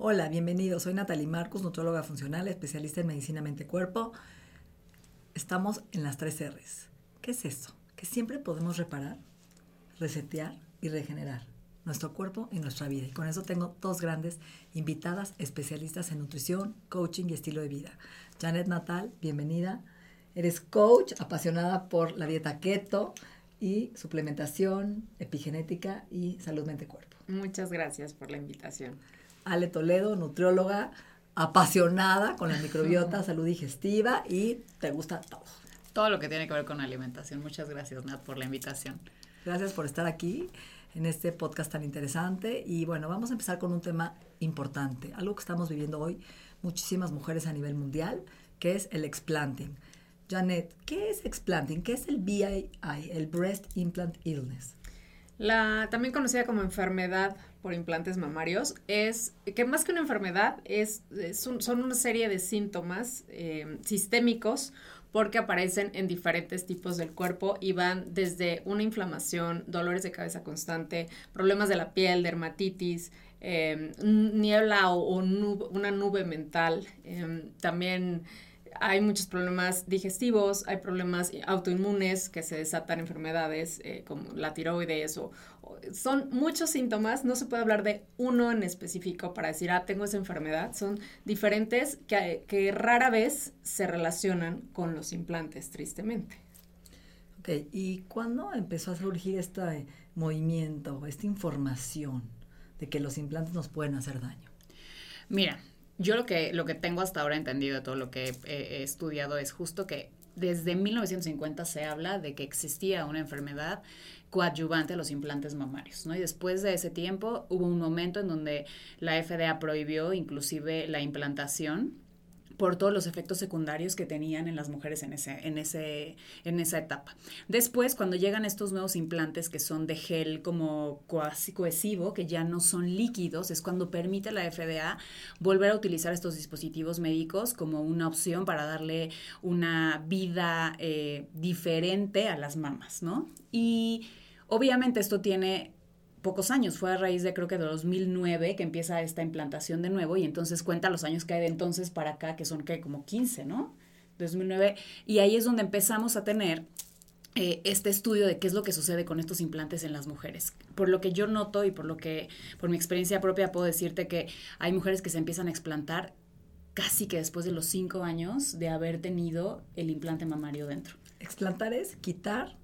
Hola, bienvenidos. Soy Natalie Marcos, nutróloga funcional, especialista en medicina mente-cuerpo. Estamos en las tres R's. ¿Qué es esto? Que siempre podemos reparar, resetear y regenerar nuestro cuerpo y nuestra vida. Y con eso tengo dos grandes invitadas especialistas en nutrición, coaching y estilo de vida. Janet Natal, bienvenida. Eres coach apasionada por la dieta keto y suplementación, epigenética y salud mente-cuerpo. Muchas gracias por la invitación. Ale Toledo, nutrióloga, apasionada con la microbiota, salud digestiva y te gusta todo. Todo lo que tiene que ver con alimentación. Muchas gracias, Nat, por la invitación. Gracias por estar aquí en este podcast tan interesante. Y bueno, vamos a empezar con un tema importante, algo que estamos viviendo hoy muchísimas mujeres a nivel mundial, que es el explanting. Janet, ¿qué es explanting? ¿Qué es el BII, el Breast Implant Illness? La también conocida como enfermedad por implantes mamarios es que más que una enfermedad es, son una serie de síntomas eh, sistémicos porque aparecen en diferentes tipos del cuerpo y van desde una inflamación, dolores de cabeza constante, problemas de la piel, dermatitis, eh, niebla o, una nube mental, eh, también hay muchos problemas digestivos, hay problemas autoinmunes que se desatan enfermedades eh, como la tiroides o, o, son muchos síntomas, no se puede hablar de uno en específico para decir, ah, tengo esa enfermedad, son diferentes que, que rara vez se relacionan con los implantes, tristemente. Ok, ¿y cuándo empezó a surgir este movimiento, esta información de que los implantes nos pueden hacer daño? Mira, yo lo que, lo que tengo hasta ahora entendido de todo lo que he, estudiado es justo que desde 1950 se habla de que existía una enfermedad coadyuvante a los implantes mamarios, ¿no? Y después de ese tiempo hubo un momento en donde la FDA prohibió inclusive la implantación por todos los efectos secundarios que tenían en las mujeres en, ese, en, ese, en esa etapa. Después, cuando llegan estos nuevos implantes que son de gel como cohesivo, que ya no son líquidos, es cuando permite la FDA volver a utilizar estos dispositivos médicos como una opción para darle una vida eh, diferente a las mamas, ¿no? Y obviamente esto tiene pocos años, fue a raíz de creo que de 2009 que empieza esta implantación de nuevo y entonces cuenta los años que hay de entonces para acá, que son que como 15, ¿no? 2009, y ahí es donde empezamos a tener eh, este estudio de qué es lo que sucede con estos implantes en las mujeres. Por lo que yo noto y por lo que, por mi experiencia propia, puedo decirte que hay mujeres que se empiezan a explantar casi que después de los cinco años de haber tenido el implante mamario dentro. Explantar es quitar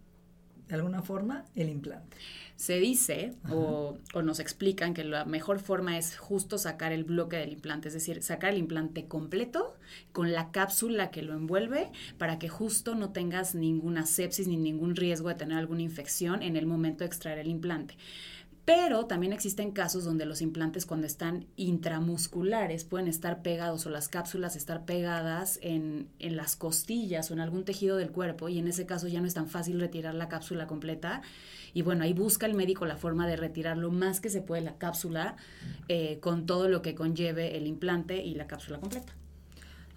de alguna forma el implante. Se dice o, o, nos explican que la mejor forma es justo sacar el bloque del implante, es decir, sacar el implante completo con la cápsula que lo envuelve para que justo no tengas ninguna sepsis ni ningún riesgo de tener alguna infección en el momento de extraer el implante. Pero también existen casos donde los implantes cuando están intramusculares pueden estar pegados o las cápsulas estar pegadas en, en, las costillas o en algún tejido del cuerpo y en ese caso ya no es tan fácil retirar la cápsula completa. Y bueno, ahí busca el médico la forma de retirar lo más que se puede la cápsula eh, con todo lo que conlleve el implante y la cápsula completa.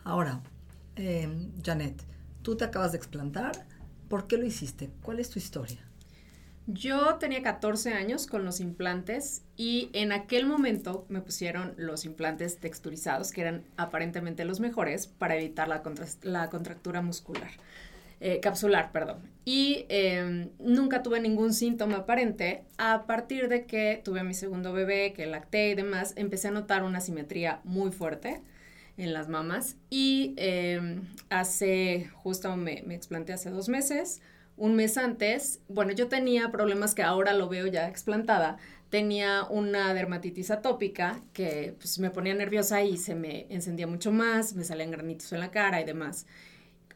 Ahora, eh, Janet, tú te acabas de explantar. ¿Por qué lo hiciste? ¿Cuál es tu historia? Yo tenía 14 años con los implantes y en aquel momento me pusieron los implantes texturizados, que eran aparentemente los mejores para evitar la, contra contractura muscular, eh, capsular, perdón. Y eh, nunca tuve ningún síntoma aparente. A partir de que tuve a mi segundo bebé, que lacté y demás, empecé a notar una simetría muy fuerte en las mamas. Y eh, hace, justo me, me explanté hace dos meses un mes antes, bueno, yo tenía problemas que ahora lo veo ya explantada. Tenía una dermatitis atópica que pues, me ponía nerviosa y se me encendía mucho más, me salían granitos en la cara y demás.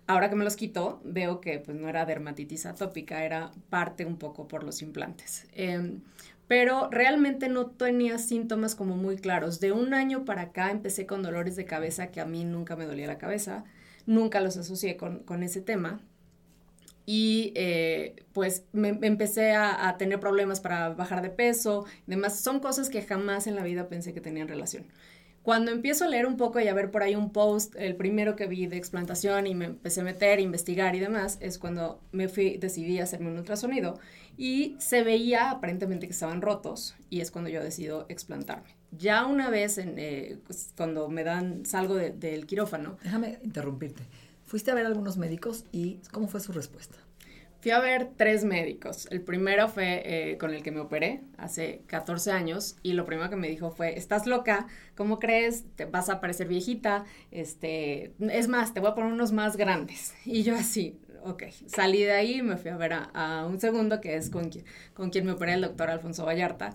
ahora que me los quito, veo que pues no era dermatitis atópica, era parte un poco por los implantes. Em, pero realmente no tenía síntomas como muy claros. De un año para acá empecé con dolores de cabeza que a mí nunca me dolía la cabeza, nunca los asocié con, con ese tema. Y eh, pues me, empecé a, a, tener problemas para bajar de peso, demás. Son cosas que jamás en la vida pensé que tenían relación. Cuando empiezo a leer un poco y a ver por ahí un post, el primero que vi de explantación y me empecé a meter, investigar y demás, es cuando me fui, decidí hacerme un ultrasonido y se veía aparentemente que estaban rotos y es cuando yo decido explantarme. Ya una vez, en, eh, pues, cuando me dan, salgo del quirófano. Déjame interrumpirte. Fuiste a ver a algunos médicos y ¿cómo fue su respuesta? Fui a ver tres médicos. El primero fue eh, con el que me operé hace 14 años y lo primero que me dijo fue, estás loca, ¿cómo crees? Te vas a parecer viejita, este, es más, te voy a poner unos más grandes. Y yo así, ok, salí de ahí y me fui a ver a, un segundo que es con, con quien me operé el doctor Alfonso Vallarta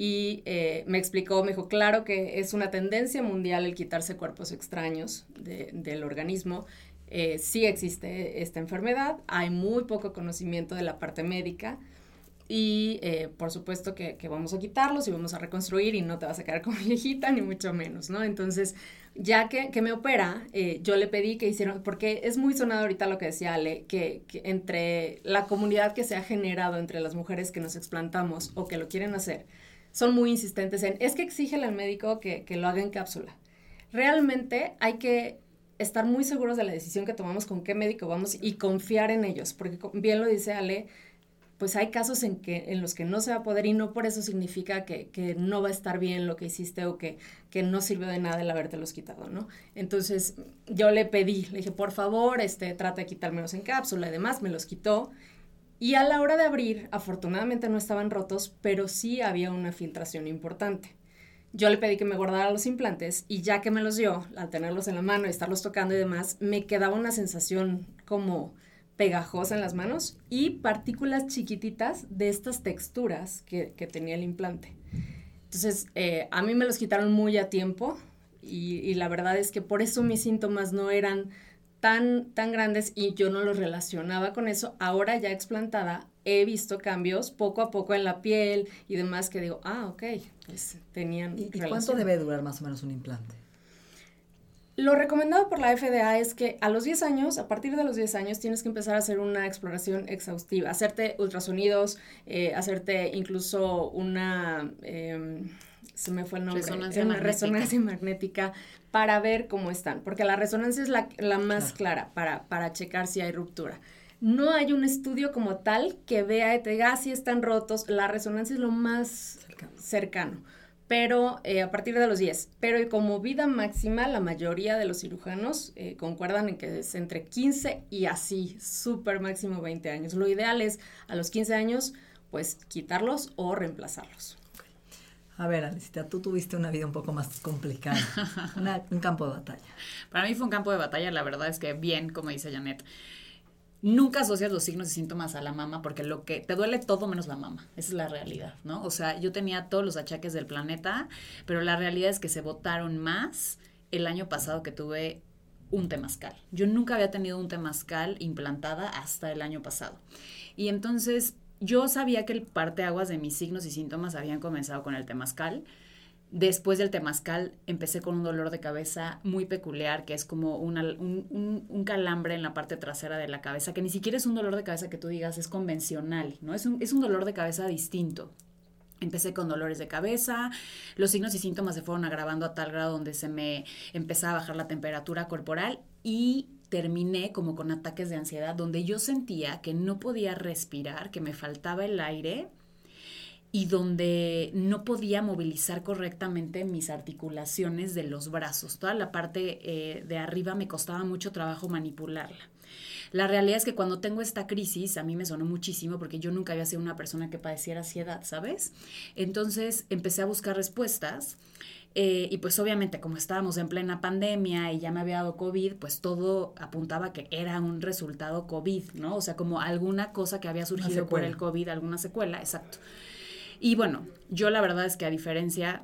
y eh, me explicó, me dijo, claro que es una tendencia mundial el quitarse cuerpos extraños del organismo eh, sí existe esta enfermedad, hay muy poco conocimiento de la parte médica y eh, por supuesto que, vamos a quitarlos y vamos a reconstruir y no te vas a quedar como viejita ni mucho menos, ¿no? Entonces, ya que, me opera, eh, yo le pedí que hicieron, porque es muy sonado ahorita lo que decía Ale, que, entre la comunidad que se ha generado entre las mujeres que nos explantamos o que lo quieren hacer, son muy insistentes en, es que exige al médico que, que lo haga en cápsula. Realmente hay que estar muy seguros de la decisión que tomamos, con qué médico vamos y confiar en ellos, porque bien lo dice Ale, pues hay casos en, que, en los que no se va a poder y no por eso significa que, que no va a estar bien lo que hiciste o que, que no sirvió de nada el habértelos quitado, ¿no? Entonces yo le pedí, le dije, por favor, este, trata de quitármelos en cápsula y demás, me los quitó. Y a la hora de abrir, afortunadamente no estaban rotos, pero sí había una filtración importante yo le pedí que me guardara los implantes y ya que me los dio, al tenerlos en la mano y estarlos tocando y demás, me quedaba una sensación como pegajosa en las manos y partículas chiquititas de estas texturas que, tenía el implante. Entonces, eh, a mí me los quitaron muy a tiempo y, y, la verdad es que por eso mis síntomas no eran tan, tan grandes y yo no los relacionaba con eso. Ahora ya explantada, he visto cambios poco a poco en la piel y demás que digo, ah, ok, pues tenían. ¿Y, cuánto debe durar más o menos un implante? Lo recomendado por la FDA es que a los 10 años, a partir de los 10 años, tienes que empezar a hacer una exploración exhaustiva, hacerte ultrasonidos, eh, hacerte incluso una, em, se me fue el nombre, resonancia, una magnética. resonancia magnética para ver cómo están, porque la resonancia es la, más clara para, para checar si hay ruptura no hay un estudio como tal que vea y te diga, ah, si están rotos. La resonancia es lo más cercano. Pero eh, a partir de los 10. Pero como vida máxima, la mayoría de los cirujanos eh, concuerdan en que es entre 15 y así, súper máximo 20 años. Lo ideal es a los 15 años, pues quitarlos o reemplazarlos. A ver, Alicita, tú tuviste una vida un poco más complicada, un campo de batalla. Para mí fue un campo de batalla, la verdad es que bien, como dice Janet nunca asocias los signos y síntomas a la mama porque lo que te duele todo menos la mama. Esa es la realidad, ¿no? O sea, yo tenía todos los achaques del planeta, pero la realidad es que se votaron más el año pasado que tuve un temazcal. Yo nunca había tenido un temazcal implantada hasta el año pasado. Y entonces yo sabía que el parteaguas de mis signos y síntomas habían comenzado con el temazcal Después del temazcal empecé con un dolor de cabeza muy peculiar, que es como un, calambre en la parte trasera de la cabeza, que ni siquiera es un dolor de cabeza que tú digas es convencional, ¿no? Es un, es un dolor de cabeza distinto. Empecé con dolores de cabeza, los signos y síntomas se fueron agravando a tal grado donde se me empezaba a bajar la temperatura corporal y terminé como con ataques de ansiedad donde yo sentía que no podía respirar, que me faltaba el aire y donde no podía movilizar correctamente mis articulaciones de los brazos. Toda la parte eh, de arriba me costaba mucho trabajo manipularla. La realidad es que cuando tengo esta crisis, a mí me sonó muchísimo porque yo nunca había sido una persona que padeciera ansiedad, ¿sabes? Entonces empecé a buscar respuestas. Eh, y pues obviamente como estábamos en plena pandemia y ya me había dado COVID, pues todo apuntaba que era un resultado COVID, ¿no? O sea, como alguna cosa que había surgido por el COVID, alguna secuela, exacto. Y bueno, yo la verdad es que a diferencia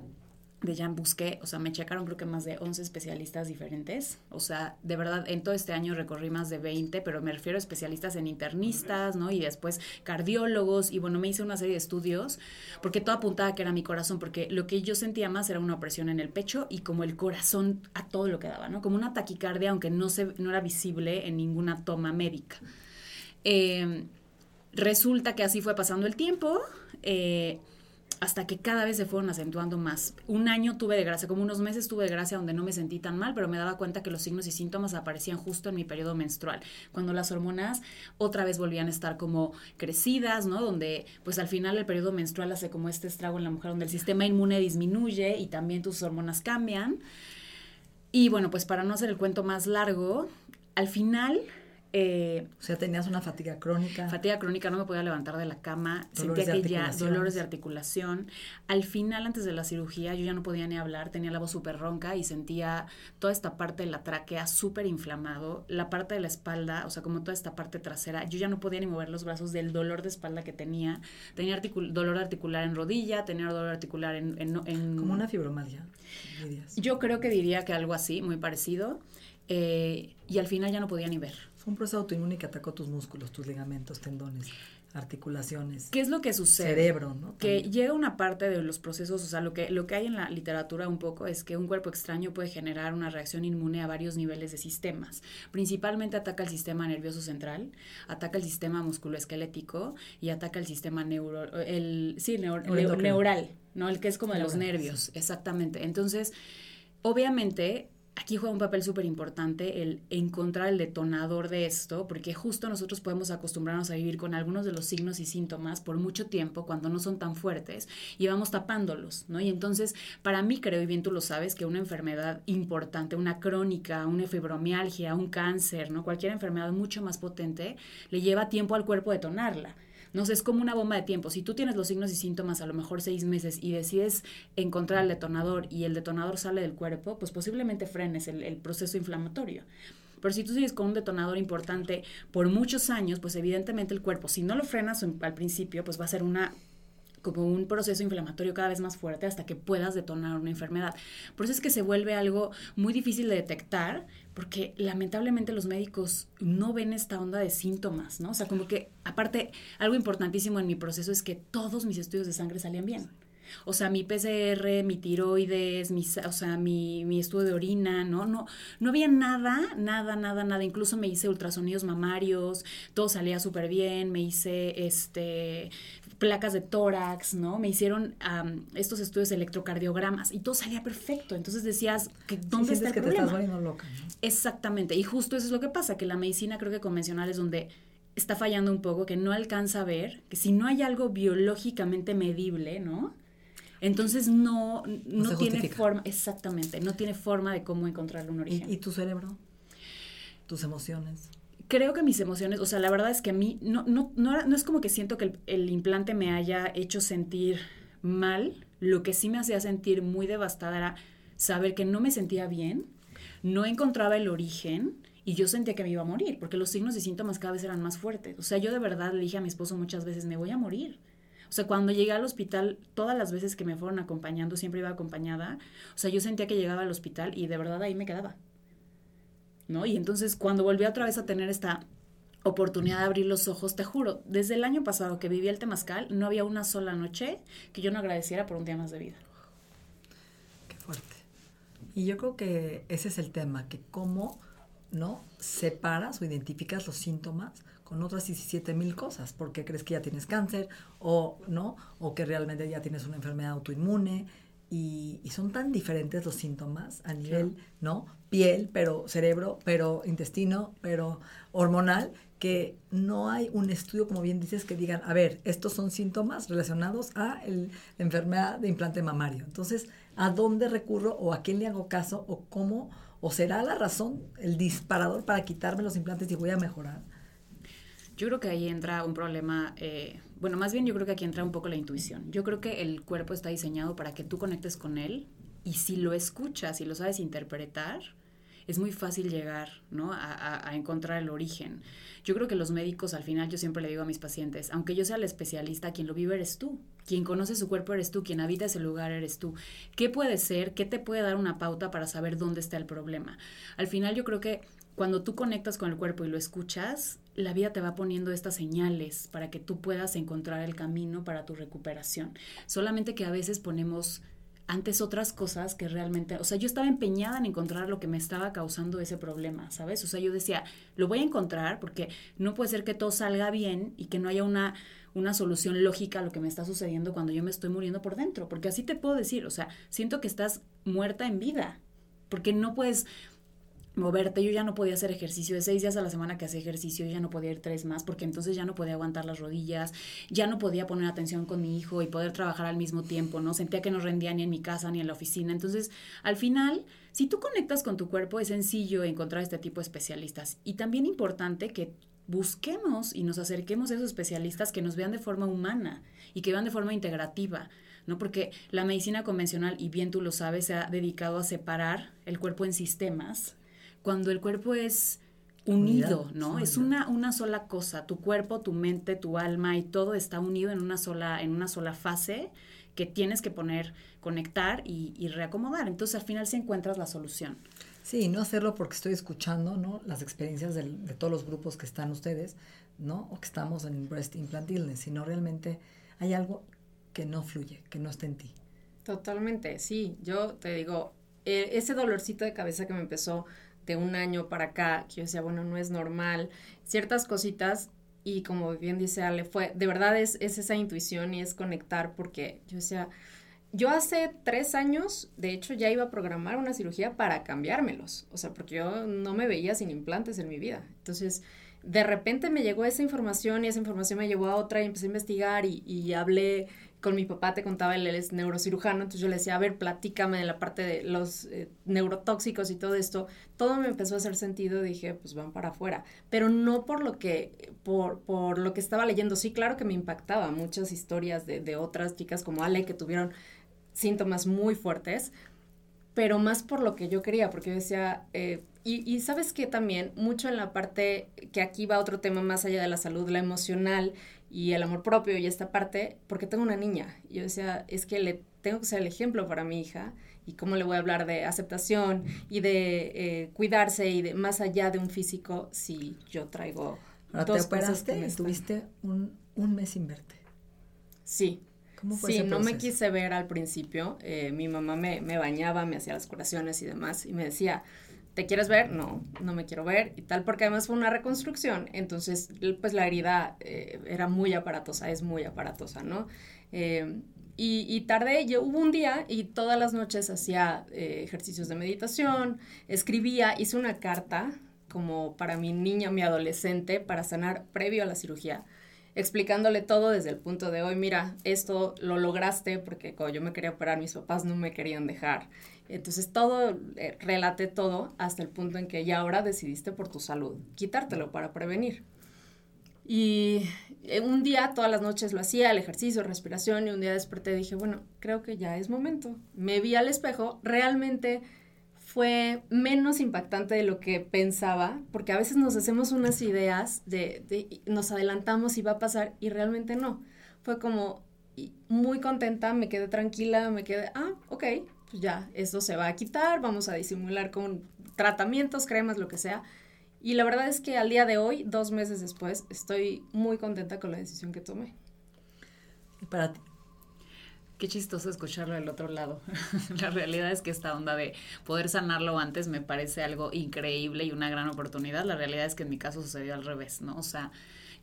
de Jan busqué, o sea, me checaron creo que más de 11 especialistas diferentes. O sea, de verdad, en todo este año recorrí más de 20, pero me refiero a especialistas en internistas, ¿no? Y después cardiólogos, y bueno, me hice una serie de estudios, porque todo apuntaba que era mi corazón, porque lo que yo sentía más era una opresión en el pecho y como el corazón a todo lo que daba, ¿no? Como una taquicardia, aunque no, se, no era visible en ninguna toma médica. Eh, resulta que así fue pasando el tiempo. Eh, hasta que cada vez se fueron acentuando más. Un año tuve de gracia, como unos meses tuve de gracia donde no me sentí tan mal, pero me daba cuenta que los signos y síntomas aparecían justo en mi periodo menstrual, cuando las hormonas otra vez volvían a estar como crecidas, ¿no? Donde pues al final el periodo menstrual hace como este estrago en la mujer, donde el sistema inmune disminuye y también tus hormonas cambian. Y bueno, pues para no hacer el cuento más largo, al final eh, o sea, tenías una fatiga crónica. Fatiga crónica, no me podía levantar de la cama, sentía que ya dolores de articulación. Al final, antes de la cirugía, yo ya no podía ni hablar, tenía la voz súper ronca y sentía toda esta parte de la tráquea súper inflamado, la parte de la espalda, o sea, como toda esta parte trasera, yo ya no podía ni mover los brazos del dolor de espalda que tenía. Tenía dolor articular en rodilla, tenía dolor articular en... en, como una fibromialgia, Yo creo que diría que algo así, muy parecido. Eh, y al final ya no podía ni ver un proceso autoinmune que atacó tus músculos, tus ligamentos, tendones, articulaciones. ¿Qué es lo que sucede? Cerebro, ¿no? Que llega una parte de los procesos, o sea, lo que, lo que hay en la literatura un poco es que un cuerpo extraño puede generar una reacción inmune a varios niveles de sistemas. Principalmente ataca el sistema nervioso central, ataca el sistema musculoesquelético y ataca el sistema neuro, el, sí, neural, ¿no? El que es como de los nervios, exactamente. Entonces, obviamente aquí juega un papel súper importante el encontrar el detonador de esto, porque justo nosotros podemos acostumbrarnos a vivir con algunos de los signos y síntomas por mucho tiempo cuando no son tan fuertes y vamos tapándolos, ¿no? Y entonces, para mí, creo, y bien tú lo sabes, que una enfermedad importante, una crónica, una fibromialgia, un cáncer, ¿no? Cualquier enfermedad mucho más potente, le lleva tiempo al cuerpo detonarla. No sé, es como una bomba de tiempo. Si tú tienes los signos y síntomas a lo mejor seis meses y decides encontrar el detonador y el detonador sale del cuerpo, pues posiblemente frenes el, proceso inflamatorio. Pero si tú sigues con un detonador importante por muchos años, pues evidentemente el cuerpo, si no lo frenas al principio, pues va a ser una como un proceso inflamatorio cada vez más fuerte hasta que puedas detonar una enfermedad. Por eso es que se vuelve algo muy difícil de detectar, porque lamentablemente los médicos no ven esta onda de síntomas, ¿no? O sea, como que, aparte, algo importantísimo en mi proceso es que todos mis estudios de sangre salían bien. O sea, mi PCR, mi tiroides, mi, o sea, mi, mi, estudio de orina, ¿no? No, no había nada, nada, nada, nada. Incluso me hice ultrasonidos mamarios, todo salía súper bien, me hice este placas de tórax, ¿no? Me hicieron estos estudios de electrocardiogramas y todo salía perfecto. Entonces decías, que, ¿dónde está el que problema? Te estás loca, Exactamente. Y justo eso es lo que pasa, que la medicina creo que convencional es donde está fallando un poco, que no alcanza a ver, que si no hay algo biológicamente medible, ¿no? Entonces no, no, tiene forma, exactamente, no tiene forma de cómo encontrarle un origen. ¿Y, ¿Y tu cerebro? ¿Tus emociones? creo que mis emociones, o sea, la verdad es que a mí no, no, no, es como que siento que el, implante me haya hecho sentir mal. Lo que sí me hacía sentir muy devastada era saber que no me sentía bien, no encontraba el origen y yo sentía que me iba a morir, porque los signos y síntomas cada vez eran más fuertes. O sea, yo de verdad le dije a mi esposo muchas veces, me voy a morir. O sea, cuando llegué al hospital, todas las veces que me fueron acompañando, siempre iba acompañada. O sea, yo sentía que llegaba al hospital y de verdad ahí me quedaba. ¿no? Y entonces cuando volví otra vez a tener esta oportunidad de abrir los ojos, te juro, desde el año pasado que viví el temazcal, no había una sola noche que yo no agradeciera por un día más de vida. Qué fuerte. Y yo creo que ese es el tema, que cómo, ¿no? Separas o identificas los síntomas con otras 17 mil cosas, porque crees que ya tienes cáncer o, ¿no? O que realmente ya tienes una enfermedad autoinmune, y, son tan diferentes los síntomas a nivel, ¿no? Piel, pero cerebro, pero intestino, pero hormonal, que no hay un estudio, como bien dices, que digan, a ver, estos son síntomas relacionados a la enfermedad de implante mamario. Entonces, ¿a dónde recurro o a quién le hago caso o cómo, o será la razón, el disparador para quitarme los implantes y voy a mejorar? Yo creo que ahí entra un problema, eh, bueno, más bien yo creo que aquí entra un poco la intuición. Yo creo que el cuerpo está diseñado para que tú conectes con él y si lo escuchas y lo sabes interpretar, es muy fácil llegar, ¿no? A, a, encontrar el origen. Yo creo que los médicos, al final, yo siempre le digo a mis pacientes, aunque yo sea el especialista, quien lo vive eres tú. Quien conoce su cuerpo eres tú, quien habita ese lugar eres tú. ¿Qué puede ser? ¿Qué te puede dar una pauta para saber dónde está el problema? Al final yo creo que cuando tú conectas con el cuerpo y lo escuchas, la vida te va poniendo estas señales para que tú puedas encontrar el camino para tu recuperación. Solamente que a veces ponemos antes otras cosas que realmente, o sea, yo estaba empeñada en encontrar lo que me estaba causando ese problema, ¿sabes? O sea, yo decía, lo voy a encontrar porque no puede ser que todo salga bien y que no haya una, una solución lógica a lo que me está sucediendo cuando yo me estoy muriendo por dentro, porque así te puedo decir, o sea, siento que estás muerta en vida, porque no puedes, moverte. Yo ya no podía hacer ejercicio. De seis días a la semana que hacía ejercicio, ya no podía ir tres más porque entonces ya no podía aguantar las rodillas, ya no podía poner atención con mi hijo y poder trabajar al mismo tiempo, ¿no? Sentía que no rendía ni en mi casa ni en la oficina. Entonces, al final, si tú conectas con tu cuerpo, es sencillo encontrar este tipo de especialistas. Y también importante que busquemos y nos acerquemos a esos especialistas que nos vean de forma humana y que vean de forma integrativa. ¿no? Porque la medicina convencional, y bien tú lo sabes, se ha dedicado a separar el cuerpo en sistemas, cuando el cuerpo es unido, ¿no? Es una, una sola cosa, tu cuerpo, tu mente, tu alma y todo está unido en una sola, en una sola fase que tienes que poner, conectar y, reacomodar. Entonces al final sí encuentras la solución. Sí, no hacerlo porque estoy escuchando, ¿no? Las experiencias de todos los grupos que están ustedes, ¿no? O que estamos en Breast Implant Illness, sino realmente hay algo que no fluye, que no está en ti. Totalmente, sí. Yo te digo, eh, ese dolorcito de cabeza que me empezó de un año para acá, que yo decía, bueno, no es normal, ciertas cositas, y como bien dice Ale, fue, de verdad es, es esa intuición y es conectar, porque yo decía, yo hace tres años, de hecho, ya iba a programar una cirugía para cambiármelos, o sea, porque yo no me veía sin implantes en mi vida. Entonces, de repente me llegó esa información y esa información me llevó a otra y empecé a investigar y, y hablé con mi papá, te contaba, él, es neurocirujano, entonces yo le decía, a ver, platícame de la parte de los eh, neurotóxicos y todo esto. Todo me empezó a hacer sentido, dije, pues van para afuera, pero no por lo que, por, por lo que estaba leyendo. Sí, claro que me impactaba muchas historias de, de otras chicas como Ale que tuvieron síntomas muy fuertes, pero más por lo que yo quería, porque yo decía, eh, y, y, sabes que también mucho en la parte, que aquí va otro tema más allá de la salud, la emocional y el amor propio y esta parte, porque tengo una niña. Y yo decía, es que le tengo que ser el ejemplo para mi hija y cómo le voy a hablar de aceptación y de eh, cuidarse y de más allá de un físico si yo traigo Ahora dos te operaste y estuviste un, un mes sin verte. Sí, sí, no me quise ver al principio. Eh, mi mamá me, me, bañaba, me hacía las curaciones y demás, y me decía, ¿te quieres ver? No, no me quiero ver y tal, porque además fue una reconstrucción. Entonces, pues la herida eh, era muy aparatosa, es muy aparatosa, ¿no? Eh, y, y, tardé, yo hubo un día y todas las noches hacía ejercicios de meditación, escribía, hice una carta como para mi niña, mi adolescente, para sanar previo a la cirugía explicándole todo desde el punto de hoy, mira, esto lo lograste porque cuando yo me quería operar, mis papás no me querían dejar. Entonces todo, eh, relaté todo hasta el punto en que ya ahora decidiste por tu salud, quitártelo para prevenir. Y eh, un día, todas las noches lo hacía, el ejercicio, respiración, y un día desperté y dije, bueno, creo que ya es momento. Me vi al espejo, realmente fue menos impactante de lo que pensaba, porque a veces nos hacemos unas ideas de, nos adelantamos y va a pasar y realmente no. Fue como muy contenta, me quedé tranquila, me quedé, ah, ok, pues ya, esto se va a quitar, vamos a disimular con tratamientos, cremas, lo que sea. Y la verdad es que al día de hoy, dos meses después, estoy muy contenta con la decisión que tomé. ¿Y para ti? Qué chistoso escucharlo del otro lado. la realidad es que esta onda de poder sanarlo antes me parece algo increíble y una gran oportunidad. La realidad es que en mi caso sucedió al revés, ¿no? O sea,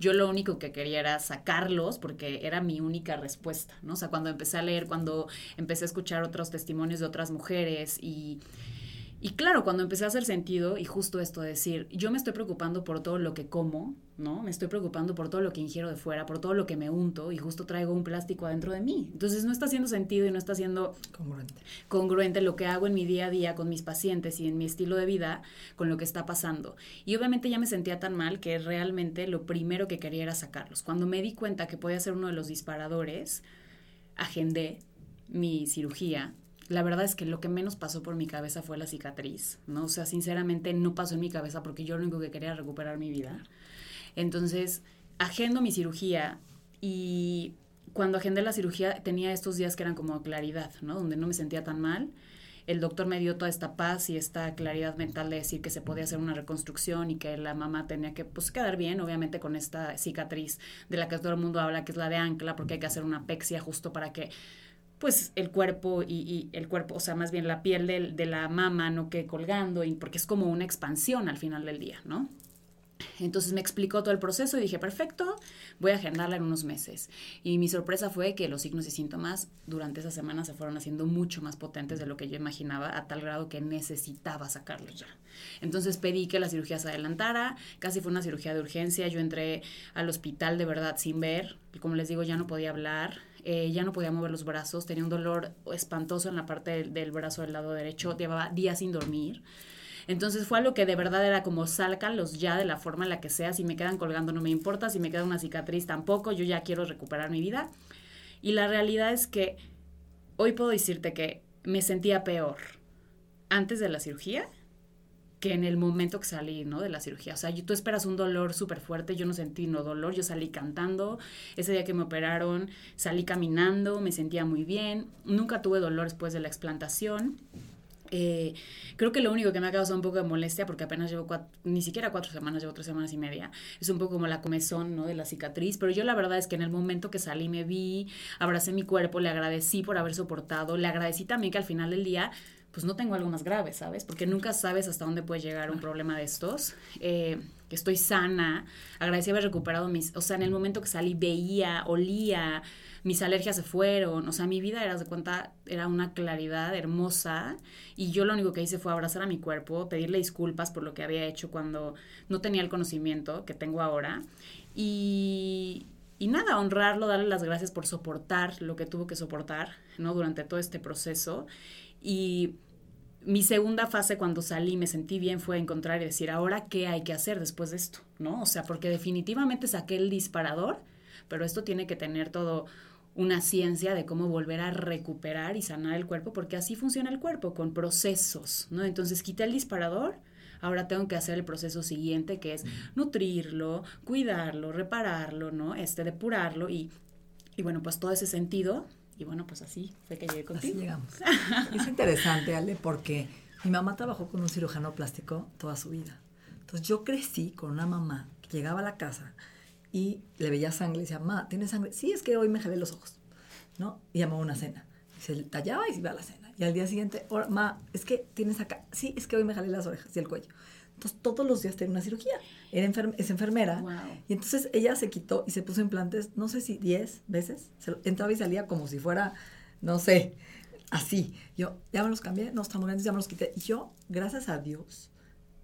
yo lo único que quería era sacarlos porque era mi única respuesta, ¿no? O sea, cuando empecé a leer, cuando empecé a escuchar otros testimonios de otras mujeres y y claro, cuando empecé a hacer sentido, y justo esto de decir, yo me estoy preocupando por todo lo que como, ¿no? Me estoy preocupando por todo lo que ingiero de fuera, por todo lo que me unto, y justo traigo un plástico adentro de mí. Entonces no está haciendo sentido y no está siendo congruente. congruente lo que hago en mi día a día con mis pacientes y en mi estilo de vida con lo que está pasando. Y obviamente ya me sentía tan mal que realmente lo primero que quería era sacarlos. Cuando me di cuenta que podía ser uno de los disparadores, agendé mi cirugía la verdad es que lo que menos pasó por mi cabeza fue la cicatriz, ¿no? O sea, sinceramente no pasó en mi cabeza porque yo lo único que quería era recuperar mi vida. Entonces, agendo mi cirugía y cuando agendé la cirugía tenía estos días que eran como claridad, ¿no? Donde no me sentía tan mal. El doctor me dio toda esta paz y esta claridad mental de decir que se podía hacer una reconstrucción y que la mamá tenía que pues quedar bien, obviamente con esta cicatriz de la que todo el mundo habla, que es la de ancla, porque hay que hacer una pexia justo para que pues el cuerpo y, el cuerpo, o sea, más bien la piel de, la mama no quede colgando, y porque es como una expansión al final del día, ¿no? Entonces me explicó todo el proceso y dije, perfecto, voy a agendarla en unos meses. Y mi sorpresa fue que los signos y síntomas durante esa semana se fueron haciendo mucho más potentes de lo que yo imaginaba, a tal grado que necesitaba sacarlos ya. Entonces pedí que la cirugía se adelantara, casi fue una cirugía de urgencia, yo entré al hospital de verdad sin ver, como les digo, ya no podía hablar, eh, ya no podía mover los brazos, tenía un dolor espantoso en la parte del brazo del lado derecho, llevaba días sin dormir. Entonces fue algo que de verdad era como sálcalos ya de la forma en la que sea, si me quedan colgando no me importa, si me queda una cicatriz tampoco, yo ya quiero recuperar mi vida. Y la realidad es que hoy puedo decirte que me sentía peor antes de la cirugía que en el momento que salí, ¿no? De la cirugía. O sea, tú esperas un dolor súper fuerte, yo no sentí no dolor, yo salí cantando, ese día que me operaron salí caminando, me sentía muy bien, nunca tuve dolor después de la explantación. Eh, creo que lo único que me ha causado un poco de molestia, porque apenas llevo ni siquiera cuatro semanas, llevo tres semanas y media, es un poco como la comezón, ¿no? De la cicatriz, pero yo la verdad es que en el momento que salí me vi, abracé mi cuerpo, le agradecí por haber soportado, le agradecí también que al final del día pues no tengo algo más grave, ¿sabes? Porque nunca sabes hasta dónde puede llegar un problema de estos. Eh, estoy sana, agradecí haber recuperado mis, o sea, en el momento que salí veía, olía, mis alergias se fueron, o sea, mi vida era de cuenta, era una claridad hermosa y yo lo único que hice fue abrazar a mi cuerpo, pedirle disculpas por lo que había hecho cuando no tenía el conocimiento que tengo ahora y, nada, honrarlo, darle las gracias por soportar lo que tuvo que soportar, ¿no? Durante todo este proceso y mi segunda fase cuando salí me sentí bien fue encontrar y decir, ahora qué hay que hacer después de esto, ¿no? O sea, porque definitivamente saqué el disparador, pero esto tiene que tener todo una ciencia de cómo volver a recuperar y sanar el cuerpo, porque así funciona el cuerpo, con procesos, ¿no? Entonces quité el disparador, ahora tengo que hacer el proceso siguiente, que es nutrirlo, cuidarlo, repararlo, ¿no? Este, depurarlo y, y bueno, pues todo ese sentido, y bueno, pues así fue que llegué contigo. Así llegamos. es interesante, Ale, porque mi mamá trabajó con un cirujano plástico toda su vida. Entonces yo crecí con una mamá que llegaba a la casa y le veía sangre y decía, ma, ¿tienes sangre? Sí, es que hoy me jalé los ojos, ¿no? Y llamó a una cena. Y se tallaba y se iba a la cena. Y al día siguiente, ma, es que tienes acá, sí, es que hoy me jalé las orejas y el cuello. Entonces todos los días tenía una cirugía. Era es enfermera. Y entonces ella se quitó y se puso implantes, no sé si 10 veces. Se entraba y salía como si fuera, no sé, así. Yo, ya me los cambié, no, estamos grandes, ya me los quité. Y yo, gracias a Dios,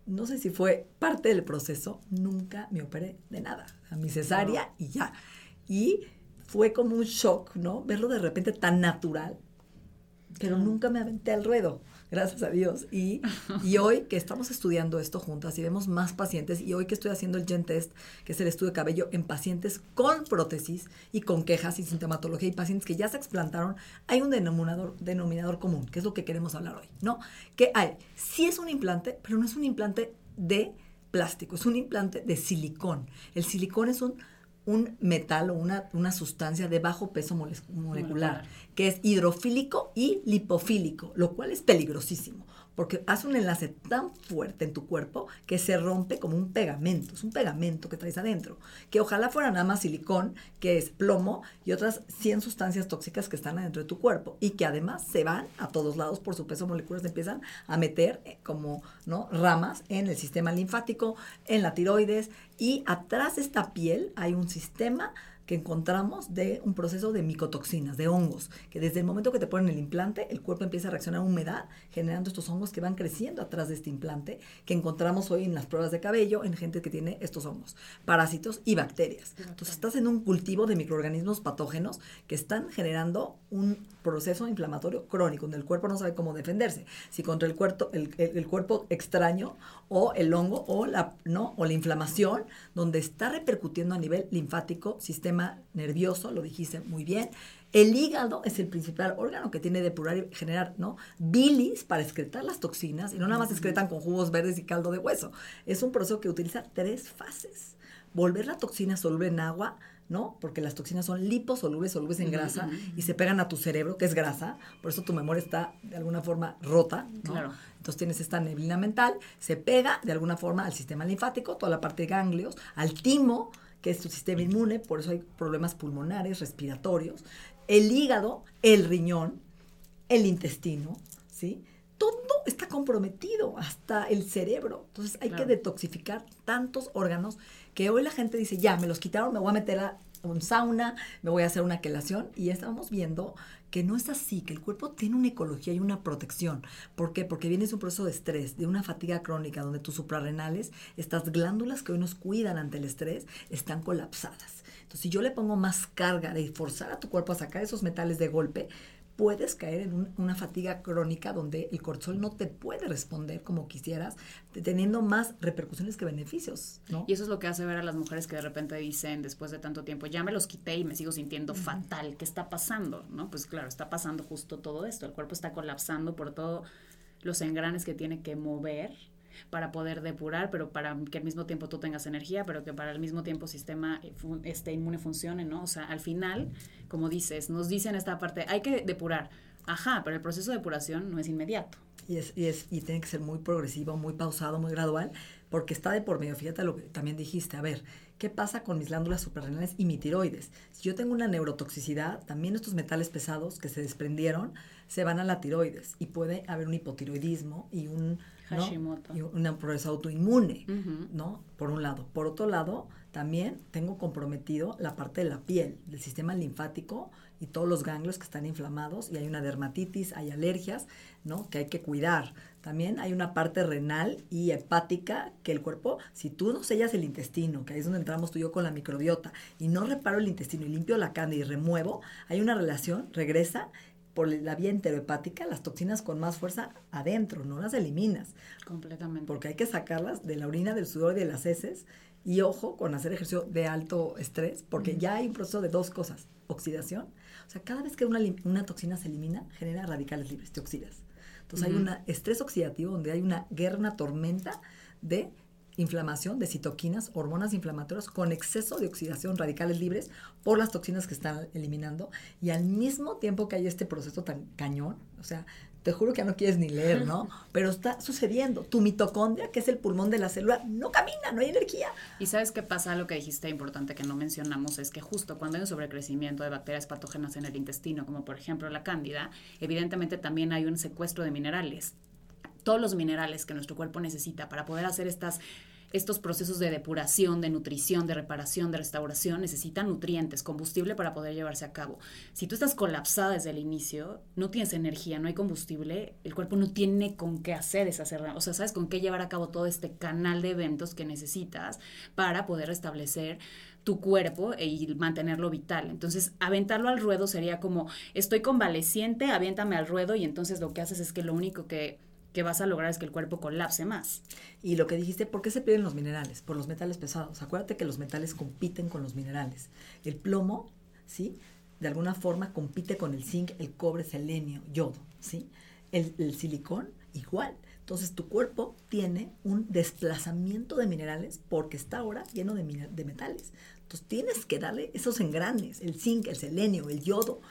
no sé si fue parte del proceso, nunca me operé de nada. A mi cesárea y ya. Y fue como un shock, ¿no? Verlo de repente tan natural, pero nunca me aventé al ruedo, gracias a Dios. Y, y, hoy que estamos estudiando esto juntas y vemos más pacientes, y hoy que estoy haciendo el Gen Test, que es el estudio de cabello en pacientes con prótesis y con quejas y sintomatología y pacientes que ya se explantaron, hay un denominador, denominador común, que es lo que queremos hablar hoy, ¿no? Que hay, sí es un implante, pero no es un implante de plástico, es un implante de silicón. El silicón es un un metal o una, una sustancia de bajo peso molecular, que es hidrofílico y lipofílico, lo cual es peligrosísimo porque hace un enlace tan fuerte en tu cuerpo que se rompe como un pegamento, es un pegamento que traes adentro, que ojalá fuera nada más silicón, que es plomo y otras 100 sustancias tóxicas que están adentro de tu cuerpo y que además se van a todos lados por su peso molecular, se empiezan a meter eh, como ¿no? ramas en el sistema linfático, en la tiroides y atrás de esta piel hay un sistema que encontramos de un proceso de micotoxinas, de hongos, que desde el momento que te ponen el implante, el cuerpo empieza a reaccionar a humedad, generando estos hongos que van creciendo atrás de este implante, que encontramos hoy en las pruebas de cabello en gente que tiene estos hongos, parásitos y bacterias. Entonces estás en un cultivo de microorganismos patógenos que están generando un proceso inflamatorio crónico, donde el cuerpo no sabe cómo defenderse, si contra el cuerpo, el, el cuerpo extraño o el hongo o la, ¿no? o la inflamación, donde está repercutiendo a nivel linfático, sistema sistema nervioso, lo dijiste muy bien. El hígado es el principal órgano que tiene depurar y generar, ¿no? Bilis para excretar las toxinas y no nada más excretan con jugos verdes y caldo de hueso. Es un proceso que utiliza tres fases. Volver la toxina soluble en agua, ¿no? Porque las toxinas son liposolubles, solubles en grasa y se pegan a tu cerebro, que es grasa. Por eso tu memoria está de alguna forma rota, ¿no? Claro. Entonces tienes esta neblina mental, se pega de alguna forma al sistema linfático, toda la parte de ganglios, al timo, que es tu sistema inmune, por eso hay problemas pulmonares, respiratorios, el hígado, el riñón, el intestino, ¿sí? Todo está comprometido, hasta el cerebro. Entonces hay que detoxificar tantos órganos que hoy la gente dice, ya, me los quitaron, me voy a meter a un sauna, me voy a hacer una quelación. Y ya estamos viendo que no es así, que el cuerpo tiene una ecología y una protección. ¿Por qué? Porque viene de un proceso de estrés, de una fatiga crónica, donde tus suprarrenales, estas glándulas que hoy nos cuidan ante el estrés, están colapsadas. Entonces, si yo le pongo más carga de forzar a tu cuerpo a sacar esos metales de golpe, puedes caer en un- una fatiga crónica donde el cortisol no te puede responder como quisieras, te- teniendo más repercusiones que beneficios, ¿no? Y eso es lo que hace ver a las mujeres que de repente dicen después de tanto tiempo, ya me los quité y me sigo sintiendo fatal. ¿Qué está pasando? ¿No? Pues claro, está pasando justo todo esto. El cuerpo está colapsando por todos los engranes que tiene que mover para poder depurar, pero para que al mismo tiempo tú tengas energía, pero que para el mismo tiempo sistema eh, este inmune funcione, ¿no? O sea, al final, como dices, nos dicen esta parte, hay que depurar. Ajá, pero el proceso de depuración no es inmediato. Y, es, y, es, y tiene que ser muy progresivo, muy pausado, muy gradual, porque está de por medio. Fíjate lo que también dijiste. A ver, ¿qué pasa con mis glándulas suprarrenales y mi tiroides? Si yo tengo una neurotoxicidad, también estos metales pesados que se desprendieron se van a la tiroides y puede haber un hipotiroidismo y un, ¿no? Hashimoto. y un proceso autoinmune. ¿no? Por un lado. Por otro lado, también tengo comprometido la parte de la piel, del sistema linfático y todos los ganglios que están inflamados y hay una dermatitis, hay alergias, ¿no? Que hay que cuidar. También hay una parte renal y hepática que el cuerpo, si tú no sellas el intestino, que ahí es donde entramos tú y yo con la microbiota, y no reparo el intestino y limpio la cándida y remuevo, hay una relación, regresa por la vía enterohepática las toxinas con más fuerza adentro, no las eliminas Completamente. porque hay que sacarlas de la orina, del sudor y de las heces. Y ojo con hacer ejercicio de alto estrés, porque ya hay un proceso de dos cosas. Oxidación. O sea, cada vez que una, toxina se elimina, genera radicales libres, te oxidas. Entonces hay un estrés oxidativo donde hay una guerra, una tormenta de inflamación de citoquinas, hormonas inflamatorias con exceso de oxidación, radicales libres por las toxinas que están eliminando y al mismo tiempo que hay este proceso tan cañón, o sea, te juro que ya no quieres ni leer, ¿no? Pero está sucediendo. Tu mitocondria, que es el pulmón de la célula, no camina, no hay energía. Y sabes qué pasa, lo que dijiste importante que no mencionamos es que justo cuando hay un sobrecrecimiento de bacterias patógenas en el intestino, como por ejemplo la cándida, evidentemente también hay un secuestro de minerales. Todos los minerales que nuestro cuerpo necesita para poder hacer estas estos procesos de depuración, de nutrición, de reparación, de restauración necesitan nutrientes, combustible para poder llevarse a cabo. Si tú estás colapsada desde el inicio, no tienes energía, no hay combustible, el cuerpo no tiene con qué hacer esa cerra- o sea, sabes con qué llevar a cabo todo este canal de eventos que necesitas para poder restablecer tu cuerpo e- y mantenerlo vital. Entonces, aventarlo al ruedo sería como, estoy convaleciente, aviéntame al ruedo y entonces lo que haces es que lo único que, que vas a lograr es que el cuerpo colapse más. Y lo que dijiste, ¿por qué se pierden los minerales? Por los metales pesados. Acuérdate que los metales compiten con los minerales. El plomo, ¿sí? De alguna forma compite con el zinc, el cobre, selenio, yodo, ¿sí? El, el silicón, igual. Entonces tu cuerpo tiene un desplazamiento de minerales porque está ahora lleno de, de metales. Entonces tienes que darle esos engranes, el zinc, el selenio, el yodo.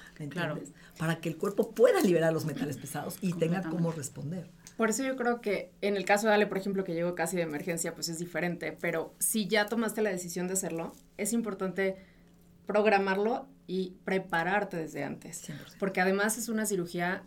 Para que el cuerpo pueda liberar los metales pesados y tenga cómo responder. Por eso yo creo que en el caso de Ale, por ejemplo, que llegó casi de emergencia, pues es diferente. Pero si ya tomaste la decisión de hacerlo, es importante programarlo y prepararte desde antes. 100%. Porque además es una cirugía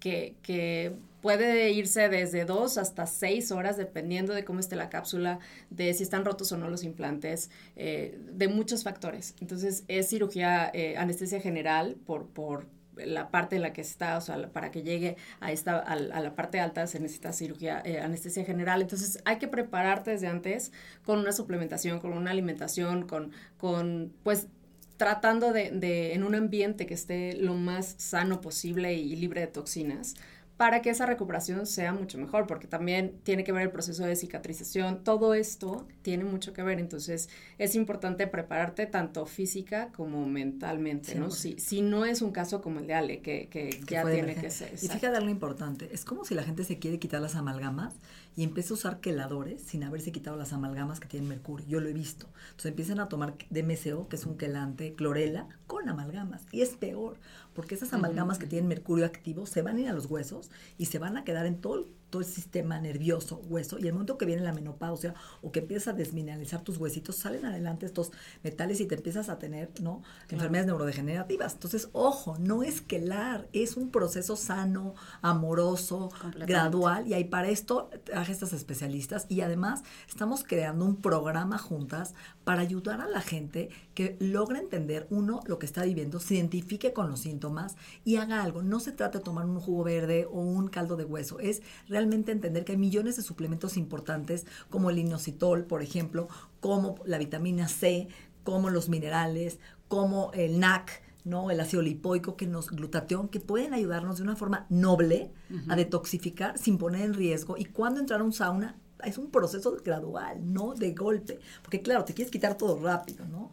que, que puede irse desde dos hasta seis horas, dependiendo de cómo esté la cápsula, de si están rotos o no los implantes, eh, de muchos factores. Entonces, es cirugía, eh, anestesia general por, por la parte en la que está, o sea, para que llegue a, esta, a, a la parte alta se necesita cirugía, eh, anestesia general. Entonces, hay que prepararte desde antes con una suplementación, con una alimentación, con, con pues, tratando de, de, en un ambiente que esté lo más sano posible y libre de toxinas para que esa recuperación sea mucho mejor, porque también tiene que ver el proceso de cicatrización, todo esto tiene mucho que ver, entonces es importante prepararte tanto física como mentalmente, ¿no? Si, si no es un caso como el de Ale, que, que, ya tiene que ser. Y fíjate algo importante, es como si la gente se quiere quitar las amalgamas y empieza a usar queladores sin haberse quitado las amalgamas que tienen mercurio, yo lo he visto. Entonces empiezan a tomar DMCO, que es un quelante, clorela, con amalgamas, y es peor, porque esas amalgamas que tienen mercurio activo se van a ir a los huesos y se van a quedar en todo, todo el sistema nervioso, hueso, y el momento que viene la menopausia o que empiezas a desmineralizar tus huesitos, salen adelante estos metales y te empiezas a tener, ¿no? Enfermedades neurodegenerativas. Entonces, ojo, no es quelar, es un proceso sano, amoroso, gradual, y ahí para esto traje estas especialistas y además estamos creando un programa juntas para ayudar a la gente que logre entender, uno, lo que está viviendo, se identifique con los síntomas y haga algo. No se trata de tomar un jugo verde o un caldo de hueso, es realmente entender que hay millones de suplementos importantes como el inositol, por ejemplo, como la vitamina C, como los minerales, como el NAC, ¿no? El ácido lipoico, que nos, glutatión, que pueden ayudarnos de una forma noble a detoxificar sin poner en riesgo. Y cuando entrar a un sauna, es un proceso gradual, no de golpe. Porque claro, te quieres quitar todo rápido, ¿no?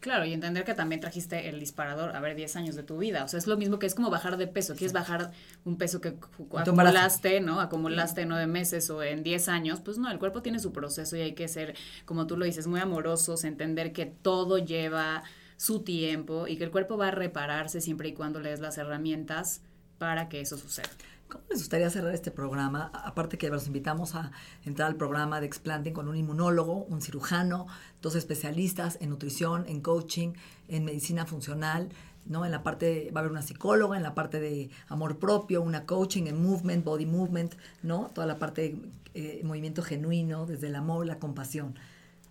Claro, y entender que también trajiste el disparador, a ver, 10 años de tu vida. O sea, es lo mismo que es como bajar de peso. Quieres bajar un peso que acumulaste, ¿no? Acumulaste nueve meses o en 10 años. Pues no, el cuerpo tiene su proceso y hay que ser, como tú lo dices, muy amorosos, entender que todo lleva su tiempo y que el cuerpo va a repararse siempre y cuando le des las herramientas para que eso suceda. ¿Cómo les gustaría cerrar este programa? Aparte que los invitamos a entrar al programa de Explanting con un inmunólogo, un cirujano, dos especialistas en nutrición, en coaching, en medicina funcional, ¿no? En la parte, va a haber una psicóloga, en la parte de amor propio, una coaching en movement, body movement, ¿no? Toda la parte de eh, movimiento genuino, desde el amor, la compasión.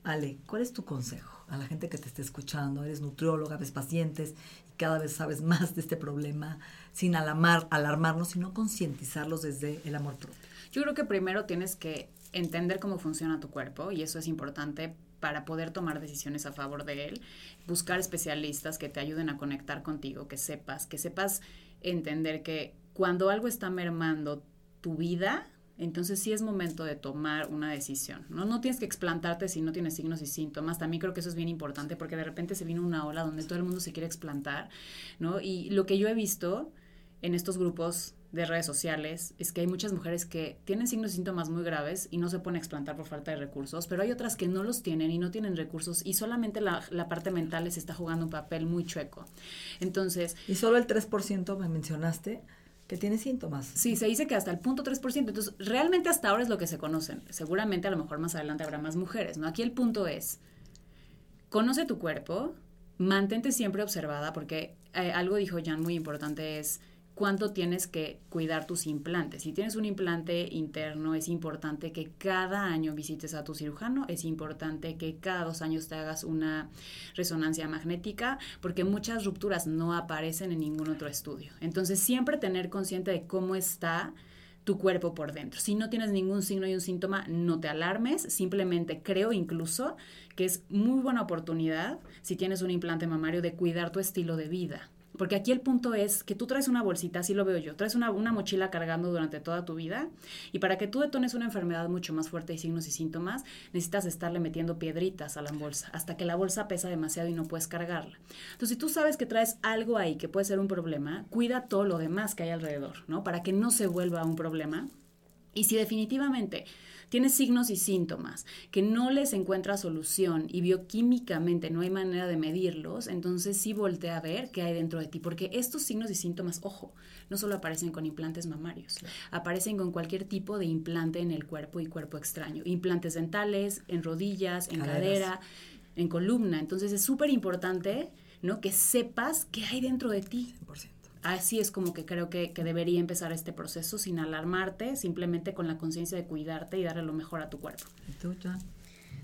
Ale, ¿cuál es tu consejo a la gente que te esté escuchando? Eres nutrióloga, ves pacientes cada vez sabes más de este problema sin alarmar, alarmarnos, sino concientizarlos desde el amor propio. Yo creo que primero tienes que entender cómo funciona tu cuerpo y eso es importante para poder tomar decisiones a favor de él, buscar especialistas que te ayuden a conectar contigo, que sepas, que sepas entender que cuando algo está mermando tu vida, entonces sí es momento de tomar una decisión. ¿no? no tienes que explantarte si no tienes signos y síntomas. También creo que eso es bien importante porque de repente se viene una ola donde todo el mundo se quiere explantar, ¿no? Y lo que yo he visto en estos grupos de redes sociales es que hay muchas mujeres que tienen signos y síntomas muy graves y no se pueden explantar por falta de recursos, pero hay otras que no los tienen y no tienen recursos y solamente la, la parte mental les está jugando un papel muy chueco. Entonces... Y solo el 3% me mencionaste que tiene síntomas. Sí, se dice que hasta el punto 3%. Entonces, realmente hasta ahora es lo que se conocen. Seguramente a lo mejor más adelante habrá más mujeres, ¿no? Aquí el punto es, conoce tu cuerpo, mantente siempre observada, porque eh, algo dijo Jan muy importante es cuánto tienes que cuidar tus implantes. Si tienes un implante interno, es importante que cada año visites a tu cirujano, es importante que cada dos años te hagas una resonancia magnética, porque muchas rupturas no aparecen en ningún otro estudio. Entonces, siempre tener consciente de cómo está tu cuerpo por dentro. Si no tienes ningún signo y un síntoma, no te alarmes, simplemente creo incluso que es muy buena oportunidad, si tienes un implante mamario, de cuidar tu estilo de vida porque aquí el punto es que tú traes una bolsita, así lo veo yo, traes una, mochila cargando durante toda tu vida y para que tú detones una enfermedad mucho más fuerte y signos y síntomas, necesitas estarle metiendo piedritas a la bolsa hasta que la bolsa pesa demasiado y no puedes cargarla. Entonces, si tú sabes que traes algo ahí que puede ser un problema, cuida todo lo demás que hay alrededor, ¿no? Para que no se vuelva un problema. Y si definitivamente tienes signos y síntomas que no les encuentra solución y bioquímicamente no hay manera de medirlos, entonces sí voltea a ver qué hay dentro de ti, porque estos signos y síntomas, ojo, no solo aparecen con implantes mamarios, aparecen con cualquier tipo de implante en el cuerpo y cuerpo extraño, implantes dentales, en rodillas, en cadera, en columna, entonces es súper importante, ¿no? Que sepas qué hay dentro de ti. 100% así es como que creo que, debería empezar este proceso sin alarmarte, simplemente con la conciencia de cuidarte y darle lo mejor a tu cuerpo.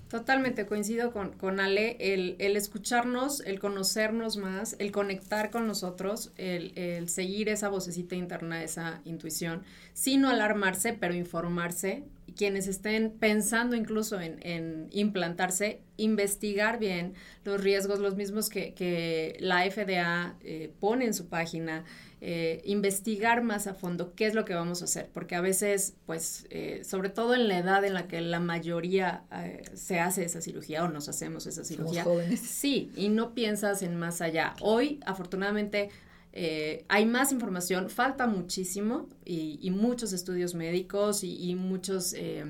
Totalmente, coincido con, con Ale, el, el, escucharnos, el conocernos más, el conectar con nosotros, el, el, seguir esa vocecita interna, esa intuición, sin no alarmarse, pero informarse quienes estén pensando incluso en, implantarse, investigar bien los riesgos, los mismos que, la FDA eh, pone en su página, eh, investigar más a fondo qué es lo que vamos a hacer, porque a veces, pues, eh, sobre todo en la edad en la que la mayoría se hace esa cirugía o nos hacemos esa cirugía, sí, y no piensas en más allá. Hoy, afortunadamente, eh, hay más información, falta muchísimo y, muchos estudios médicos y, muchos eh,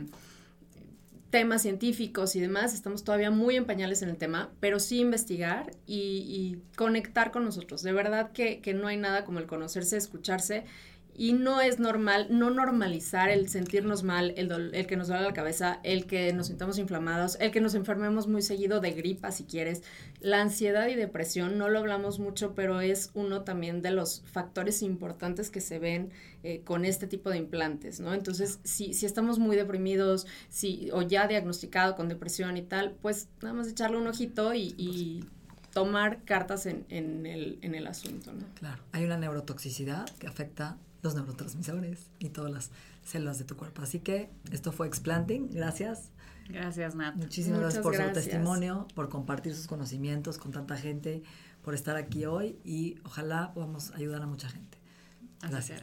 temas científicos y demás. Estamos todavía muy en pañales en el tema, pero sí investigar y, conectar con nosotros. De verdad que no hay nada como el conocerse, escucharse y no es normal, no normalizar el sentirnos mal, el, el, que nos duele la cabeza, el que nos sintamos inflamados, el que nos enfermemos muy seguido de gripa, si quieres. La ansiedad y depresión, no lo hablamos mucho, pero es uno también de los factores importantes que se ven eh, con este tipo de implantes, ¿no? Entonces, si, si estamos muy deprimidos, si, o ya diagnosticado con depresión y tal, pues nada más echarle un ojito y, y tomar cartas en, en, el, en el asunto, ¿no? Claro, hay una neurotoxicidad que afecta los neurotransmisores y todas las células de tu cuerpo. Así que esto fue Explanting. Gracias. Gracias, Nat. Muchísimas gracias por su testimonio, por compartir sus conocimientos con tanta gente, por estar aquí hoy y ojalá podamos ayudar a mucha gente. Gracias.